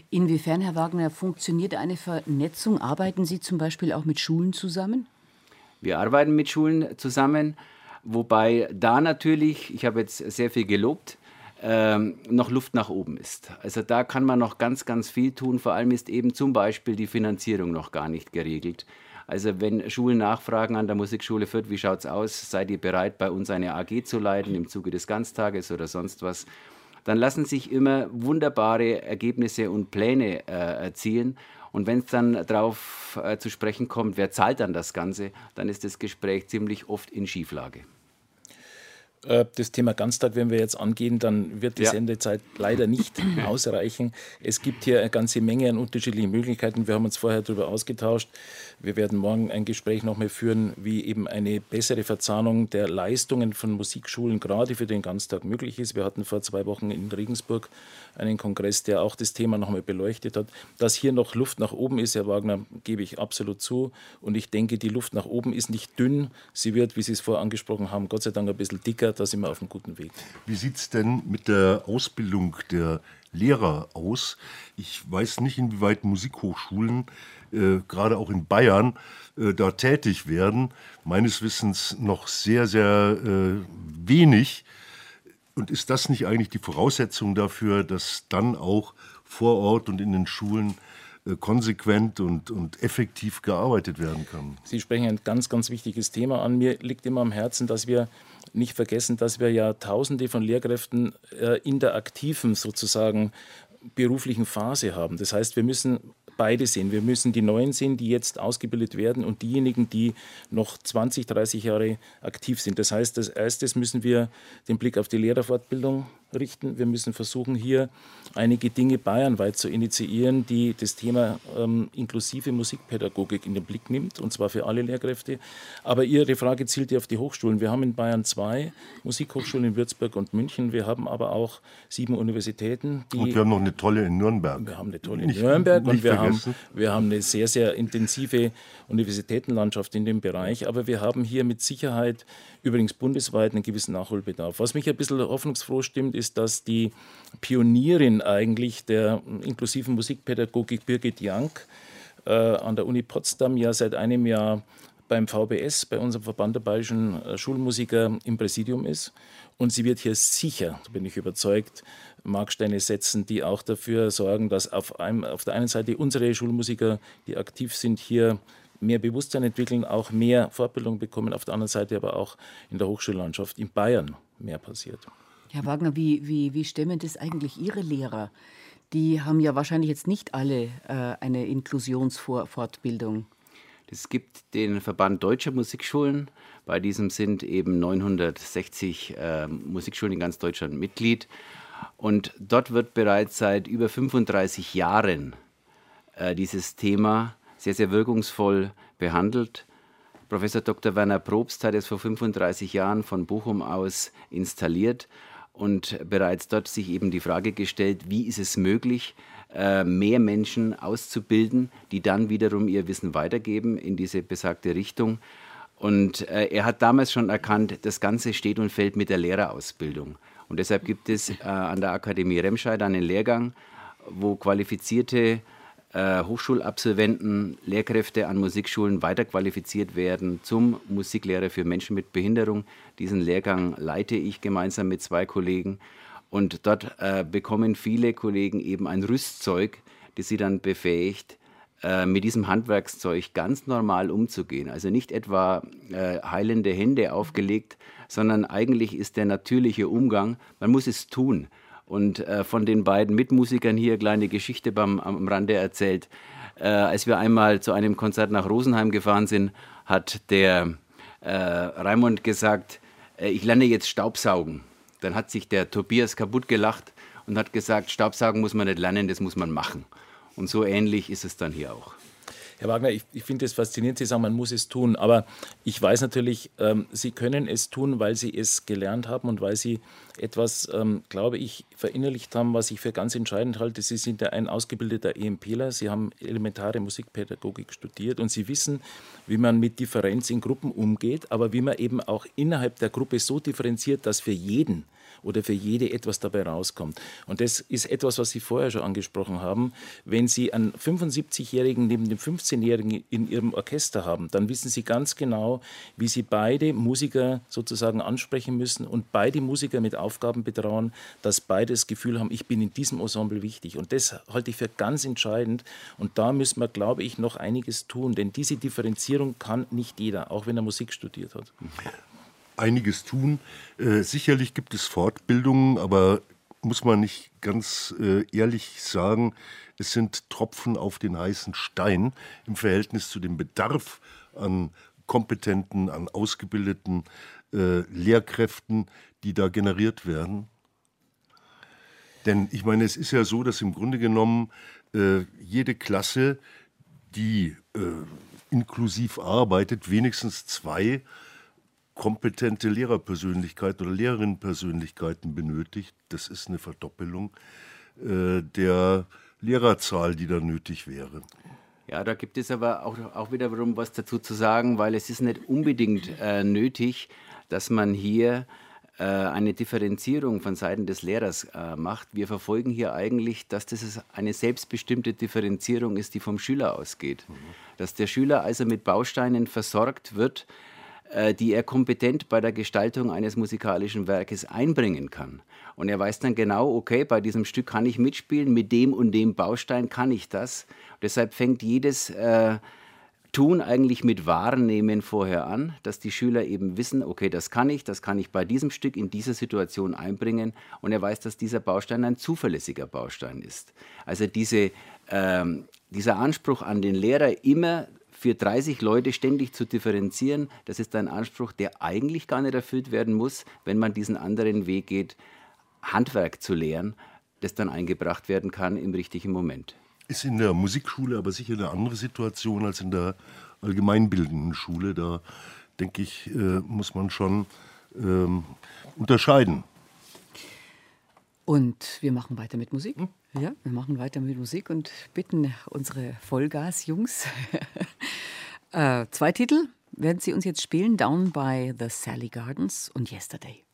Inwiefern, Herr Wagner, funktioniert eine Vernetzung? Arbeiten Sie zum Beispiel auch mit Schulen zusammen? Wir arbeiten mit Schulen zusammen, wobei da natürlich, ich habe jetzt sehr viel gelobt, ähm, noch Luft nach oben ist. Also da kann man noch ganz, ganz viel tun. Vor allem ist eben zum Beispiel die Finanzierung noch gar nicht geregelt. Also wenn Schulen nachfragen an der Musikschule Fürth, wie schaut es aus, seid ihr bereit, bei uns eine AG zu leiten im Zuge des Ganztages oder sonst was, dann lassen sich immer wunderbare Ergebnisse und Pläne äh, erzielen. Und wenn es dann darauf äh, zu sprechen kommt, wer zahlt dann das Ganze, dann ist das Gespräch ziemlich oft in Schieflage. Äh, das Thema Ganztag, wenn wir jetzt angehen, dann wird die ja. Sendezeit leider nicht (clears throat) ausreichen. Es gibt hier eine ganze Menge an unterschiedlichen Möglichkeiten. Wir haben uns vorher darüber ausgetauscht. Wir werden morgen ein Gespräch noch mal führen, wie eben eine bessere Verzahnung der Leistungen von Musikschulen gerade für den Ganztag möglich ist. Wir hatten vor zwei Wochen in Regensburg einen Kongress, der auch das Thema noch mal beleuchtet hat. Dass hier noch Luft nach oben ist, Herr Wagner, gebe ich absolut zu. Und ich denke, die Luft nach oben ist nicht dünn. Sie wird, wie Sie es vorher angesprochen haben, Gott sei Dank ein bisschen dicker da sind wir auf einem guten Weg. Wie sieht es denn mit der Ausbildung der Lehrer aus? Ich weiß nicht, inwieweit Musikhochschulen, äh, gerade auch in Bayern, äh, da tätig werden. Meines Wissens noch sehr, sehr äh, wenig. Und ist das nicht eigentlich die Voraussetzung dafür, dass dann auch vor Ort und in den Schulen äh, konsequent und, und effektiv gearbeitet werden kann. Sie sprechen ein ganz, ganz wichtiges Thema an. Mir liegt immer am Herzen, dass wir nicht vergessen, dass wir ja Tausende von Lehrkräften äh, in der aktiven sozusagen beruflichen Phase haben. Das heißt, wir müssen beide sehen. Wir müssen die Neuen sehen, die jetzt ausgebildet werden und diejenigen, die noch 20, 30 Jahre aktiv sind. Das heißt, als erstes müssen wir den Blick auf die Lehrerfortbildung richten. Wir müssen versuchen, hier einige Dinge bayernweit zu initiieren, die das Thema ähm, inklusive Musikpädagogik in den Blick nimmt, und zwar für alle Lehrkräfte. Aber Ihre Frage zielt ja auf die Hochschulen. Wir haben in Bayern zwei Musikhochschulen in Würzburg und München. Wir haben aber auch sieben Universitäten. und wir haben noch eine tolle in Nürnberg. Wir haben eine tolle in nicht, Nürnberg nicht und wir haben, wir haben eine sehr, sehr intensive Universitätenlandschaft in dem Bereich. Aber wir haben hier mit Sicherheit übrigens bundesweit einen gewissen Nachholbedarf. Was mich ein bisschen hoffnungsfroh stimmt, ist, dass die Pionierin eigentlich der inklusiven Musikpädagogik Birgit Jank äh, an der Uni Potsdam ja seit einem Jahr beim VBS, bei unserem Verband der bayerischen äh, Schulmusiker, im Präsidium ist. Und sie wird hier sicher, da bin ich überzeugt, Marksteine setzen, die auch dafür sorgen, dass auf, einem, auf der einen Seite unsere Schulmusiker, die aktiv sind, hier mehr Bewusstsein entwickeln, auch mehr Fortbildung bekommen, auf der anderen Seite aber auch in der Hochschullandschaft in Bayern mehr passiert. Herr Wagner, wie, wie, wie stemmen das eigentlich Ihre Lehrer? Die haben ja wahrscheinlich jetzt nicht alle äh, eine Inklusionsfortbildung. Es gibt den Verband Deutscher Musikschulen. Bei diesem sind eben 960 äh, Musikschulen in ganz Deutschland Mitglied. Und dort wird bereits seit über 35 Jahren äh, dieses Thema sehr, sehr wirkungsvoll behandelt. Professor Dr. Werner Probst hat es vor 35 Jahren von Bochum aus installiert und bereits dort sich eben die Frage gestellt, wie ist es möglich, äh, mehr Menschen auszubilden, die dann wiederum ihr Wissen weitergeben in diese besagte Richtung. Und äh, er hat damals schon erkannt, das Ganze steht und fällt mit der Lehrerausbildung. Und deshalb gibt es äh, an der Akademie Remscheid einen Lehrgang, wo qualifizierte äh, Hochschulabsolventen, Lehrkräfte an Musikschulen weiterqualifiziert werden zum Musiklehrer für Menschen mit Behinderung. Diesen Lehrgang leite ich gemeinsam mit zwei Kollegen. Und dort äh, bekommen viele Kollegen eben ein Rüstzeug, das sie dann befähigt, äh, mit diesem Handwerkszeug ganz normal umzugehen. Also nicht etwa äh, heilende Hände aufgelegt, sondern eigentlich ist der natürliche Umgang, man muss es tun. Und äh, von den beiden Mitmusikern hier kleine Geschichte beim, am Rande erzählt. Äh, als wir einmal zu einem Konzert nach Rosenheim gefahren sind, hat der äh, Raimund gesagt, äh, ich lerne jetzt Staubsaugen. Dann hat sich der Tobias kaputt gelacht und hat gesagt, Staubsaugen muss man nicht lernen, das muss man machen. Und so ähnlich ist es dann hier auch. Herr Wagner, ich, ich finde es faszinierend, Sie sagen, man muss es tun. Aber ich weiß natürlich, ähm, Sie können es tun, weil Sie es gelernt haben und weil Sie etwas, ähm, glaube ich, verinnerlicht haben, was ich für ganz entscheidend halte. Sie sind ja ein ausgebildeter EMPler. Sie haben elementare Musikpädagogik studiert und Sie wissen, wie man mit Differenz in Gruppen umgeht, aber wie man eben auch innerhalb der Gruppe so differenziert, dass für jeden oder für jede etwas dabei rauskommt. Und das ist etwas, was Sie vorher schon angesprochen haben. Wenn Sie einen 75-Jährigen neben dem 15-Jährigen in Ihrem Orchester haben, dann wissen Sie ganz genau, wie Sie beide Musiker sozusagen ansprechen müssen und beide Musiker mit Aufgaben betrauen, dass beide das Gefühl haben, ich bin in diesem Ensemble wichtig. Und das halte ich für ganz entscheidend. Und da müssen wir, glaube ich, noch einiges tun, denn diese Differenzierung kann nicht jeder, auch wenn er Musik studiert hat einiges tun. Äh, sicherlich gibt es Fortbildungen, aber muss man nicht ganz äh, ehrlich sagen, es sind Tropfen auf den heißen Stein im Verhältnis zu dem Bedarf an kompetenten, an ausgebildeten äh, Lehrkräften, die da generiert werden. Denn ich meine, es ist ja so, dass im Grunde genommen äh, jede Klasse, die äh, inklusiv arbeitet, wenigstens zwei kompetente Lehrerpersönlichkeiten oder Lehrerinnenpersönlichkeiten benötigt. Das ist eine Verdoppelung äh, der Lehrerzahl, die da nötig wäre. Ja, da gibt es aber auch, auch wiederum was dazu zu sagen, weil es ist nicht unbedingt äh, nötig, dass man hier äh, eine Differenzierung von Seiten des Lehrers äh, macht. Wir verfolgen hier eigentlich, dass das eine selbstbestimmte Differenzierung ist, die vom Schüler ausgeht. Mhm. Dass der Schüler also mit Bausteinen versorgt wird, die er kompetent bei der Gestaltung eines musikalischen Werkes einbringen kann. Und er weiß dann genau, okay, bei diesem Stück kann ich mitspielen, mit dem und dem Baustein kann ich das. Und deshalb fängt jedes äh, Tun eigentlich mit Wahrnehmen vorher an, dass die Schüler eben wissen, okay, das kann ich, das kann ich bei diesem Stück in dieser Situation einbringen. Und er weiß, dass dieser Baustein ein zuverlässiger Baustein ist. Also diese, ähm, dieser Anspruch an den Lehrer, immer für 30 Leute ständig zu differenzieren, das ist ein Anspruch, der eigentlich gar nicht erfüllt werden muss, wenn man diesen anderen Weg geht, Handwerk zu lehren, das dann eingebracht werden kann im richtigen Moment. Ist in der Musikschule aber sicher eine andere Situation als in der allgemeinbildenden Schule. Da denke ich, äh, muss man schon ähm, unterscheiden. Und wir machen weiter mit Musik. Hm? Ja, wir machen weiter mit Musik und bitten unsere Vollgas-Jungs. (laughs) äh, zwei Titel werden sie uns jetzt spielen: Down by the Sally Gardens und Yesterday.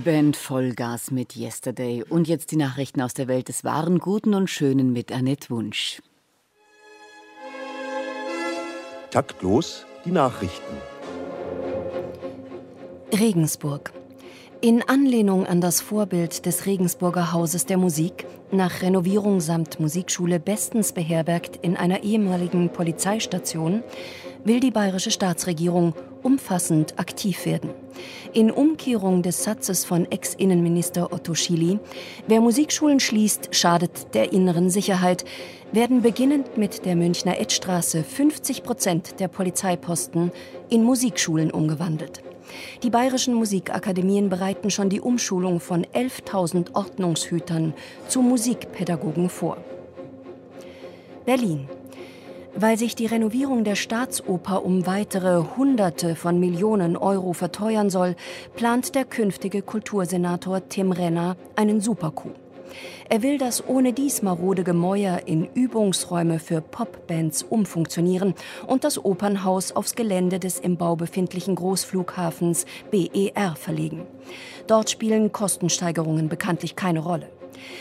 Die Band Vollgas mit Yesterday und jetzt die Nachrichten aus der Welt des Wahren, Guten und Schönen mit Annette Wunsch. Taktlos die Nachrichten. Regensburg. In Anlehnung an das Vorbild des Regensburger Hauses der Musik, nach Renovierung samt Musikschule bestens beherbergt in einer ehemaligen Polizeistation, will die bayerische Staatsregierung umfassend aktiv werden. In Umkehrung des Satzes von Ex-Innenminister Otto Schily, wer Musikschulen schließt, schadet der inneren Sicherheit, werden beginnend mit der Münchner Edstraße 50 Prozent der Polizeiposten in Musikschulen umgewandelt. Die bayerischen Musikakademien bereiten schon die Umschulung von 11.000 Ordnungshütern zu Musikpädagogen vor. Berlin. Weil sich die Renovierung der Staatsoper um weitere Hunderte von Millionen Euro verteuern soll, plant der künftige Kultursenator Tim Renner einen Supercoup. Er will das ohne dies marode Gemäuer in Übungsräume für Popbands umfunktionieren und das Opernhaus aufs Gelände des im Bau befindlichen Großflughafens BER verlegen. Dort spielen Kostensteigerungen bekanntlich keine Rolle.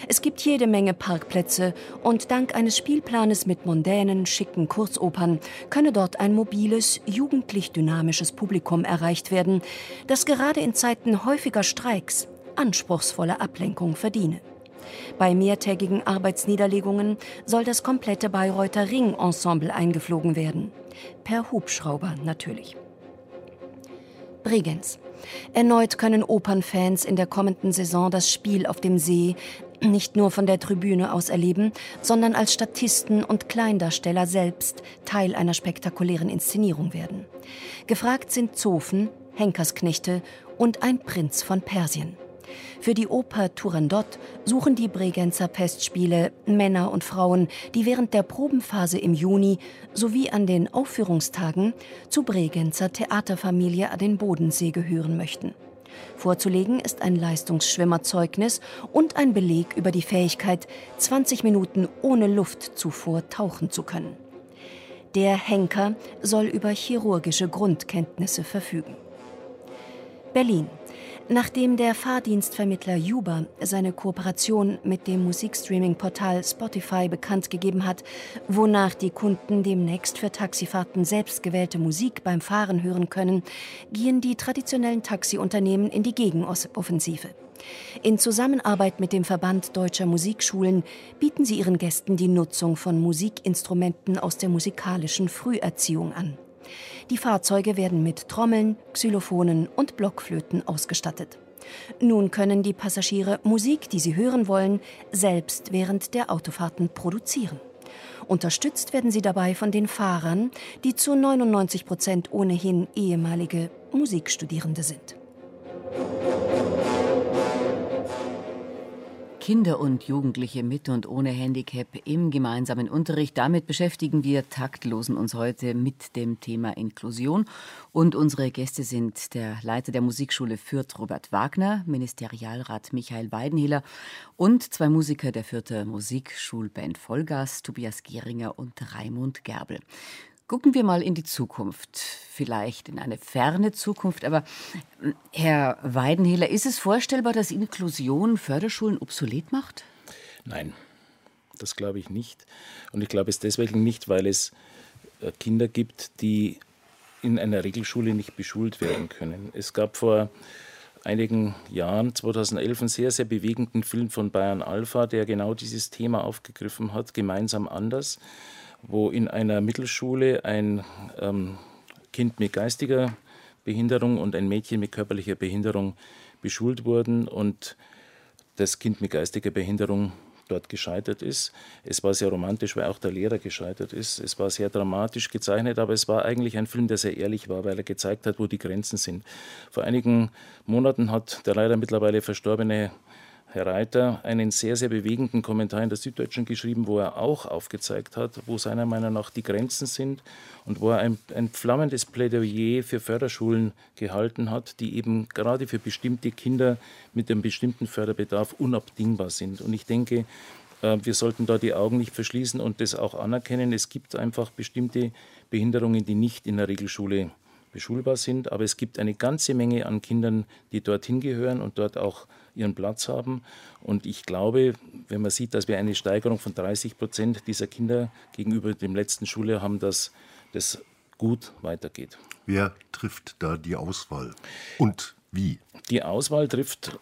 Es gibt jede Menge Parkplätze und dank eines Spielplanes mit mondänen, schicken Kurzopern könne dort ein mobiles, jugendlich dynamisches Publikum erreicht werden, das gerade in Zeiten häufiger Streiks anspruchsvolle Ablenkung verdiene. Bei mehrtägigen Arbeitsniederlegungen soll das komplette Bayreuther Ring-Ensemble eingeflogen werden. Per Hubschrauber natürlich. Bregenz. Erneut können Opernfans in der kommenden Saison das Spiel auf dem See nicht nur von der Tribüne aus erleben, sondern als Statisten und Kleindarsteller selbst Teil einer spektakulären Inszenierung werden. Gefragt sind Zofen, Henkersknechte und ein Prinz von Persien. Für die Oper Turandot suchen die Bregenzer Festspiele Männer und Frauen, die während der Probenphase im Juni sowie an den Aufführungstagen zu Bregenzer Theaterfamilie an den Bodensee gehören möchten. Vorzulegen ist ein Leistungsschwimmerzeugnis und ein Beleg über die Fähigkeit, 20 Minuten ohne Luftzufuhr tauchen zu können. Der Henker soll über chirurgische Grundkenntnisse verfügen. Berlin. Nachdem der Fahrdienstvermittler Uber seine Kooperation mit dem Musikstreaming-Portal Spotify bekannt gegeben hat, wonach die Kunden demnächst für Taxifahrten selbstgewählte Musik beim Fahren hören können, gehen die traditionellen Taxiunternehmen in die Gegenoffensive. In Zusammenarbeit mit dem Verband Deutscher Musikschulen bieten sie ihren Gästen die Nutzung von Musikinstrumenten aus der musikalischen Früherziehung an. Die Fahrzeuge werden mit Trommeln, Xylophonen und Blockflöten ausgestattet. Nun können die Passagiere Musik, die sie hören wollen, selbst während der Autofahrten produzieren. Unterstützt werden sie dabei von den Fahrern, die zu 99 Prozent ohnehin ehemalige Musikstudierende sind. Kinder und Jugendliche mit und ohne Handicap im gemeinsamen Unterricht. Damit beschäftigen wir Taktlosen uns heute mit dem Thema Inklusion. Und unsere Gäste sind der Leiter der Musikschule Fürth, Robert Wagner, Ministerialrat Michael Weidenhiller und zwei Musiker der Fürther Musikschulband Vollgas, Tobias Geringer und Raimund Gerbel. Gucken wir mal in die Zukunft, vielleicht in eine ferne Zukunft. Aber hm, Herr Weidenhehler, ist es vorstellbar, dass Inklusion Förderschulen obsolet macht? Nein, das glaube ich nicht. Und ich glaube es deswegen nicht, weil es äh, Kinder gibt, die in einer Regelschule nicht beschult werden können. Es gab vor einigen Jahren, 2011, einen sehr, sehr bewegenden Film von Bayern Alpha, der genau dieses Thema aufgegriffen hat, gemeinsam anders wo in einer Mittelschule ein ähm, Kind mit geistiger Behinderung und ein Mädchen mit körperlicher Behinderung beschult wurden und das Kind mit geistiger Behinderung dort gescheitert ist. Es war sehr romantisch, weil auch der Lehrer gescheitert ist. Es war sehr dramatisch gezeichnet, aber es war eigentlich ein Film, der sehr ehrlich war, weil er gezeigt hat, wo die Grenzen sind. Vor einigen Monaten hat der leider mittlerweile verstorbene Herr Reiter einen sehr, sehr bewegenden Kommentar in der Süddeutschen geschrieben, wo er auch aufgezeigt hat, wo seiner Meinung nach die Grenzen sind und wo er ein, ein flammendes Plädoyer für Förderschulen gehalten hat, die eben gerade für bestimmte Kinder mit einem bestimmten Förderbedarf unabdingbar sind. Und ich denke, äh, wir sollten da die Augen nicht verschließen und das auch anerkennen. Es gibt einfach bestimmte Behinderungen, die nicht in der Regelschule beschulbar sind, aber es gibt eine ganze Menge an Kindern, die dorthin gehören und dort auch ihren Platz haben. Und ich glaube, wenn man sieht, dass wir eine Steigerung von 30 Prozent dieser Kinder gegenüber dem letzten Schuljahr haben, dass das gut weitergeht. Wer trifft da die Auswahl und wie? Die Auswahl trifft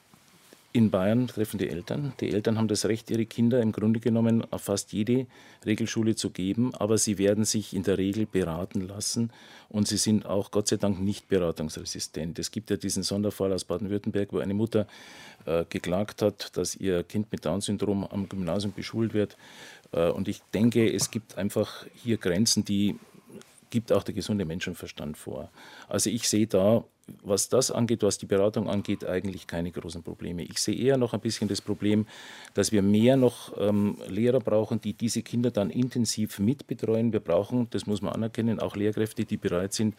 in Bayern treffen die Eltern. Die Eltern haben das Recht, ihre Kinder im Grunde genommen auf fast jede Regelschule zu geben, aber sie werden sich in der Regel beraten lassen und sie sind auch Gott sei Dank nicht beratungsresistent. Es gibt ja diesen Sonderfall aus Baden-Württemberg, wo eine Mutter äh, geklagt hat, dass ihr Kind mit Down-Syndrom am Gymnasium beschult wird. Äh, und ich denke, es gibt einfach hier Grenzen, die gibt auch der gesunde Menschenverstand vor. Also ich sehe da was das angeht, was die Beratung angeht, eigentlich keine großen Probleme. Ich sehe eher noch ein bisschen das Problem, dass wir mehr noch ähm, Lehrer brauchen, die diese Kinder dann intensiv mitbetreuen. Wir brauchen, das muss man anerkennen, auch Lehrkräfte, die bereit sind,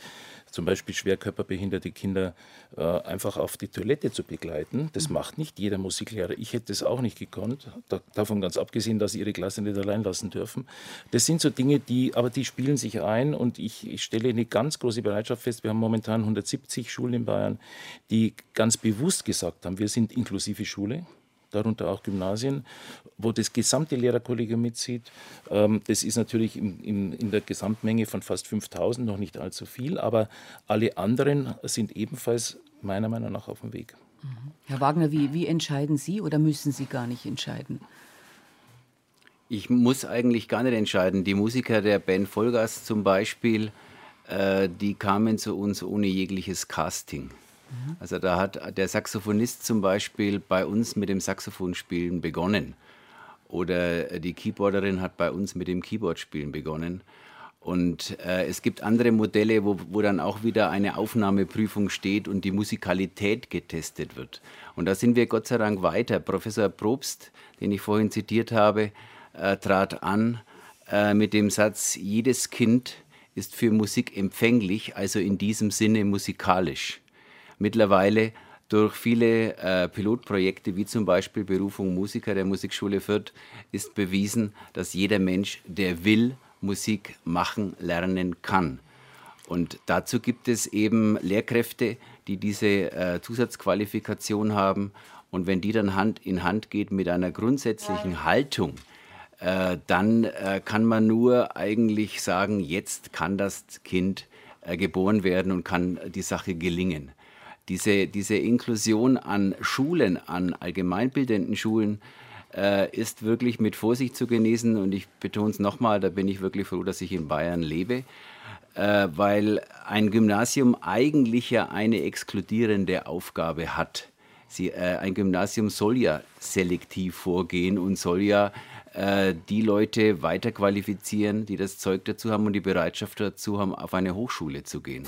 zum Beispiel schwerkörperbehinderte Kinder äh, einfach auf die Toilette zu begleiten. Das mhm. macht nicht jeder Musiklehrer. Ich hätte das auch nicht gekonnt, da, davon ganz abgesehen, dass sie ihre Klasse nicht allein lassen dürfen. Das sind so Dinge, die, aber die spielen sich ein und ich, ich stelle eine ganz große Bereitschaft fest. Wir haben momentan 170 Schulen in Bayern, die ganz bewusst gesagt haben, wir sind inklusive Schule darunter auch Gymnasien, wo das gesamte Lehrerkollegium mitzieht. Ähm, das ist natürlich in der Gesamtmenge von fast 5000 noch nicht allzu viel, aber alle anderen sind ebenfalls meiner Meinung nach auf dem Weg. Mhm. Herr Wagner, wie, wie entscheiden Sie oder müssen Sie gar nicht entscheiden? Ich muss eigentlich gar nicht entscheiden. Die Musiker der Band Vollgas zum Beispiel, äh, die kamen zu uns ohne jegliches Casting. Mhm. Also da hat der Saxophonist zum Beispiel bei uns mit dem Saxophonspielen begonnen. Oder die Keyboarderin hat bei uns mit dem Keyboardspielen begonnen. Und äh, es gibt andere Modelle, wo, wo dann auch wieder eine Aufnahmeprüfung steht und die Musikalität getestet wird. Und da sind wir Gott sei Dank weiter. Professor Probst, den ich vorhin zitiert habe, äh, trat an äh, mit dem Satz, jedes Kind ist für Musik empfänglich, also in diesem Sinne musikalisch mittlerweile durch viele äh, Pilotprojekte, wie zum Beispiel Berufung Musiker der Musikschule Fürth, ist bewiesen, dass jeder Mensch, der will, Musik machen, lernen kann. Und dazu gibt es eben Lehrkräfte, die diese äh, Zusatzqualifikation haben. Und wenn die dann Hand in Hand geht mit einer grundsätzlichen Haltung, äh, dann äh, kann man nur eigentlich sagen, jetzt kann das Kind äh, geboren werden und kann die Sache gelingen diese, diese Inklusion an Schulen, an allgemeinbildenden Schulen, äh, ist wirklich mit Vorsicht zu genießen. Und ich betone es nochmal, da bin ich wirklich froh, dass ich in Bayern lebe, äh, weil ein Gymnasium eigentlich ja eine exkludierende Aufgabe hat. Sie, äh, ein Gymnasium soll ja selektiv vorgehen und soll ja äh, die Leute weiterqualifizieren, die das Zeug dazu haben und die Bereitschaft dazu haben, auf eine Hochschule zu gehen.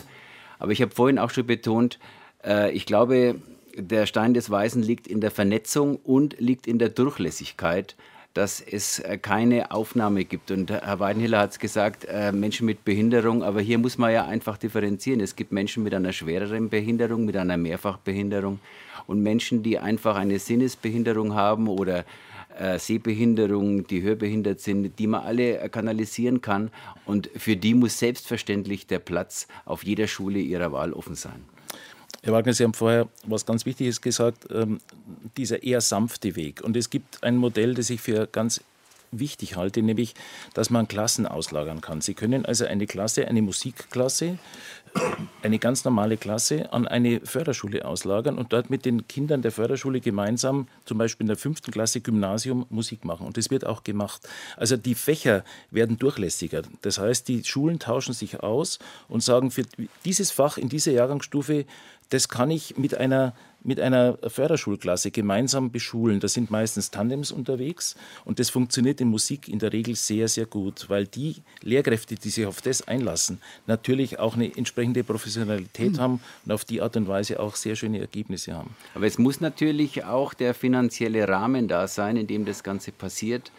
Aber ich habe vorhin auch schon betont, äh, ich glaube, der Stein des Weisen liegt in der Vernetzung und liegt in der Durchlässigkeit, dass es äh, keine Aufnahme gibt. Und Herr Weidenhiller hat es gesagt, äh, Menschen mit Behinderung, aber hier muss man ja einfach differenzieren. Es gibt Menschen mit einer schwereren Behinderung, mit einer Mehrfachbehinderung und Menschen, die einfach eine Sinnesbehinderung haben oder äh, Sehbehinderung, die hörbehindert sind, die man alle kanalisieren kann. Und für die muss selbstverständlich der Platz auf jeder Schule ihrer Wahl offen sein. Herr Wagner, Sie haben vorher was ganz Wichtiges gesagt, ähm, dieser eher sanfte Weg. Und es gibt ein Modell, das ich für ganz wichtig halte, nämlich, dass man Klassen auslagern kann. Sie können also eine Klasse, eine Musikklasse, eine ganz normale Klasse an eine Förderschule auslagern und dort mit den Kindern der Förderschule gemeinsam, zum Beispiel in der fünften Klasse Gymnasium, Musik machen. Und das wird auch gemacht. Also die Fächer werden durchlässiger. Das heißt, die Schulen tauschen sich aus und sagen, für dieses Fach in dieser Jahrgangsstufe das kann ich mit einer, mit einer Förderschulklasse gemeinsam beschulen. Da sind meistens Tandems unterwegs und das funktioniert in Musik in der Regel sehr, sehr gut, weil die Lehrkräfte, die sich auf das einlassen, natürlich auch eine entsprechende Professionalität mhm. haben und auf die Art und Weise auch sehr schöne Ergebnisse haben. Aber es muss natürlich auch der finanzielle Rahmen da sein, in dem das Ganze passiert,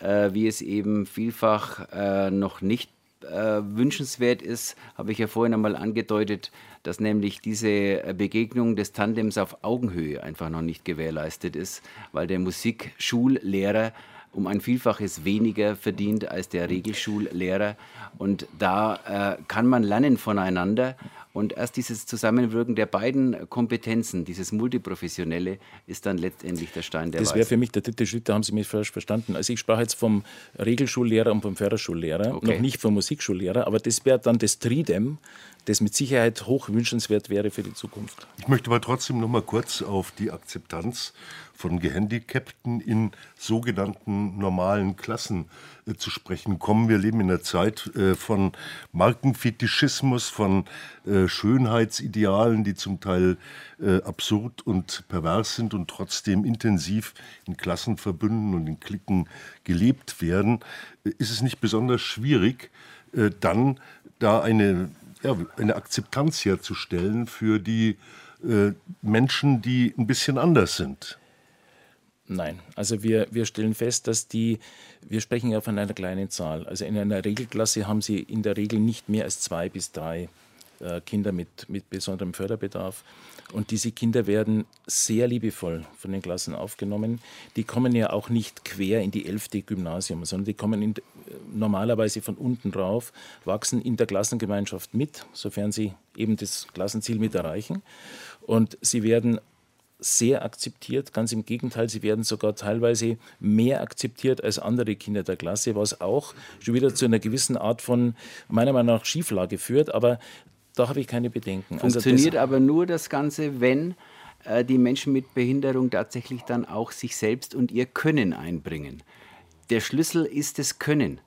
äh, wie es eben vielfach äh, noch nicht äh, wünschenswert ist, habe ich ja vorhin einmal angedeutet, dass nämlich diese äh, Begegnung des Tandems auf Augenhöhe einfach noch nicht gewährleistet ist, weil der Musikschullehrer um ein Vielfaches weniger verdient als der Regelschullehrer. Und da äh, kann man lernen voneinander. Und erst dieses Zusammenwirken der beiden Kompetenzen, dieses Multiprofessionelle, ist dann letztendlich der Stein der Das wäre für mich der dritte Schritt, da haben Sie mich falsch verstanden. Also ich sprach jetzt vom Regelschullehrer und vom Förderschullehrer, okay. noch nicht vom Musikschullehrer, aber das wäre dann das Tridem, das mit Sicherheit hoch wünschenswert wäre für die Zukunft. Ich möchte aber trotzdem noch mal kurz auf die Akzeptanz von Gehandicapten in sogenannten normalen Klassen äh, zu sprechen kommen. Wir leben in einer Zeit äh, von Markenfetischismus, von äh, Schönheitsidealen, die zum Teil äh, absurd und pervers sind und trotzdem intensiv in Klassenverbünden und in Klicken gelebt werden. Äh, ist es nicht besonders schwierig, dann da eine ja, eine Akzeptanz herzustellen für die Menschen, die ein bisschen anders sind. Nein, also wir, wir stellen fest, dass die, wir sprechen ja von einer kleinen Zahl. Also in einer Regelklasse haben sie in der Regel nicht mehr als zwei bis drei äh, Kinder mit, mit besonderem Förderbedarf. Und diese Kinder werden sehr liebevoll von den Klassen aufgenommen. Die kommen ja auch nicht quer in die elfte Gymnasium, sondern die kommen in, normalerweise von unten drauf, wachsen in der Klassengemeinschaft mit, sofern sie eben das Klassenziel mit erreichen. Und sie werden sehr akzeptiert. Ganz im Gegenteil, sie werden sogar teilweise mehr akzeptiert als andere Kinder der Klasse, was auch schon wieder zu einer gewissen Art von, meiner Meinung nach, Schieflage führt. Aber da habe ich keine Bedenken. Also Funktioniert also aber nur das Ganze, wenn äh, die Menschen mit Behinderung tatsächlich dann auch sich selbst und ihr Können einbringen. Der Schlüssel ist das Können.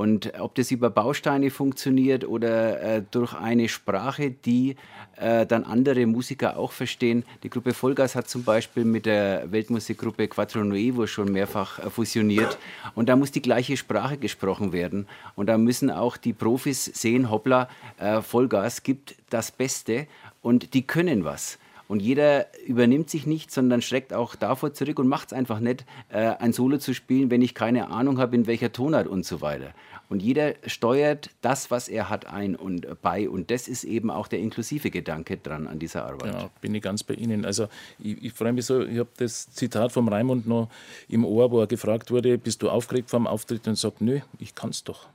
Und ob das über Bausteine funktioniert oder äh, durch eine Sprache, die äh, dann andere Musiker auch verstehen. Die Gruppe Vollgas hat zum Beispiel mit der Weltmusikgruppe Quattro Nuevo schon mehrfach äh, fusioniert. Und da muss die gleiche Sprache gesprochen werden. Und da müssen auch die Profis sehen, hoppla, äh, Vollgas gibt das Beste und die können was. Und jeder übernimmt sich nicht, sondern schreckt auch davor zurück und macht es einfach nicht, äh, ein Solo zu spielen, wenn ich keine Ahnung habe, in welcher Tonart und so weiter. Und jeder steuert das, was er hat, ein und bei. Und das ist eben auch der inklusive Gedanke dran an dieser Arbeit. Ja, bin ich ganz bei Ihnen. Also ich, ich freue mich so, ich habe das Zitat vom Raimund noch im Ohr, wo er gefragt wurde, bist du aufgeregt vom Auftritt und sagt, nö, ich kann es doch.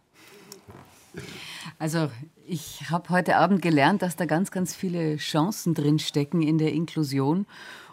Also ich habe heute Abend gelernt, dass da ganz, ganz viele Chancen drin stecken in der Inklusion.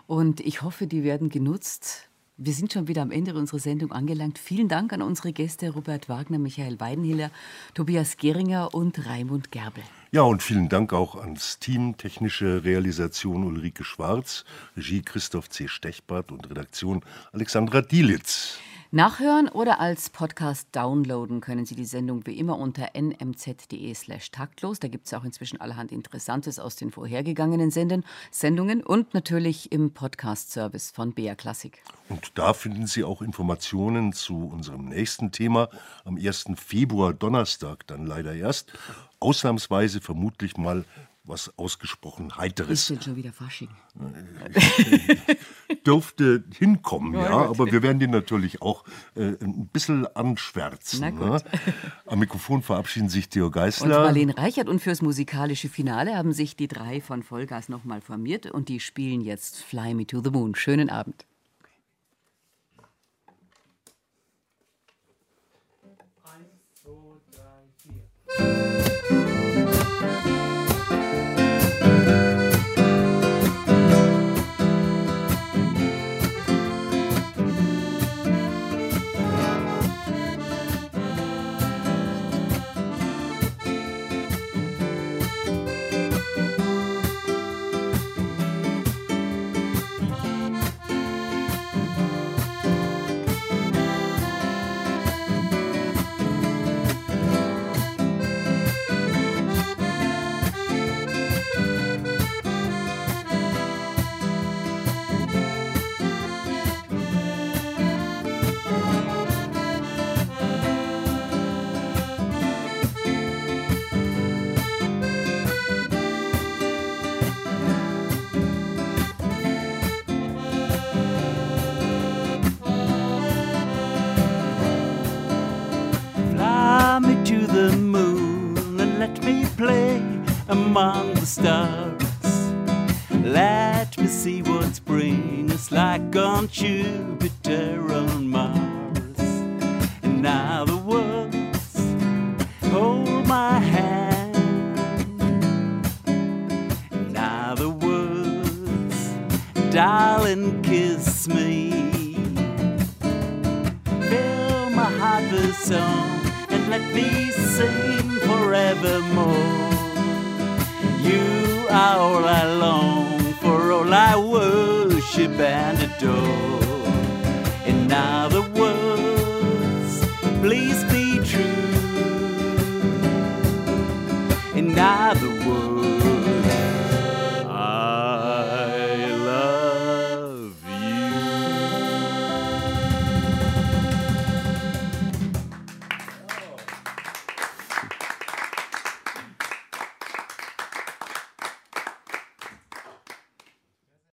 Und ich hoffe, die werden genutzt. Wir sind schon wieder am Ende unserer Sendung angelangt. Vielen Dank an unsere Gäste Robert Wagner, Michael Weidenhiller, Tobias Geringer und Raimund Gerbel. Ja, und vielen Dank auch ans Team, technische Realisation Ulrike Schwarz, Regie Christoph C. Stechbart und Redaktion Alexandra Dielitz. Nachhören oder als Podcast downloaden können Sie die Sendung wie immer unter nmz.de/slash taktlos. Da gibt es auch inzwischen allerhand Interessantes aus den vorhergegangenen Senden, Sendungen und natürlich im Podcast-Service von BR Classic. Und da finden Sie auch Informationen zu unserem nächsten Thema am 1. Februar, Donnerstag, dann leider erst. Ausnahmsweise vermutlich mal was ausgesprochen Heiteres. Ist denn schon wieder Fasching? Dürfte hinkommen, (laughs) ja, ja aber wir werden den natürlich auch äh, ein bisschen anschwärzen. Ne? Am Mikrofon verabschieden sich Theo Geisler. Und Marlene Reichert und fürs musikalische Finale haben sich die drei von Vollgas nochmal formiert und die spielen jetzt Fly Me to the Moon. Schönen Abend. Eins, zwei, drei, vier.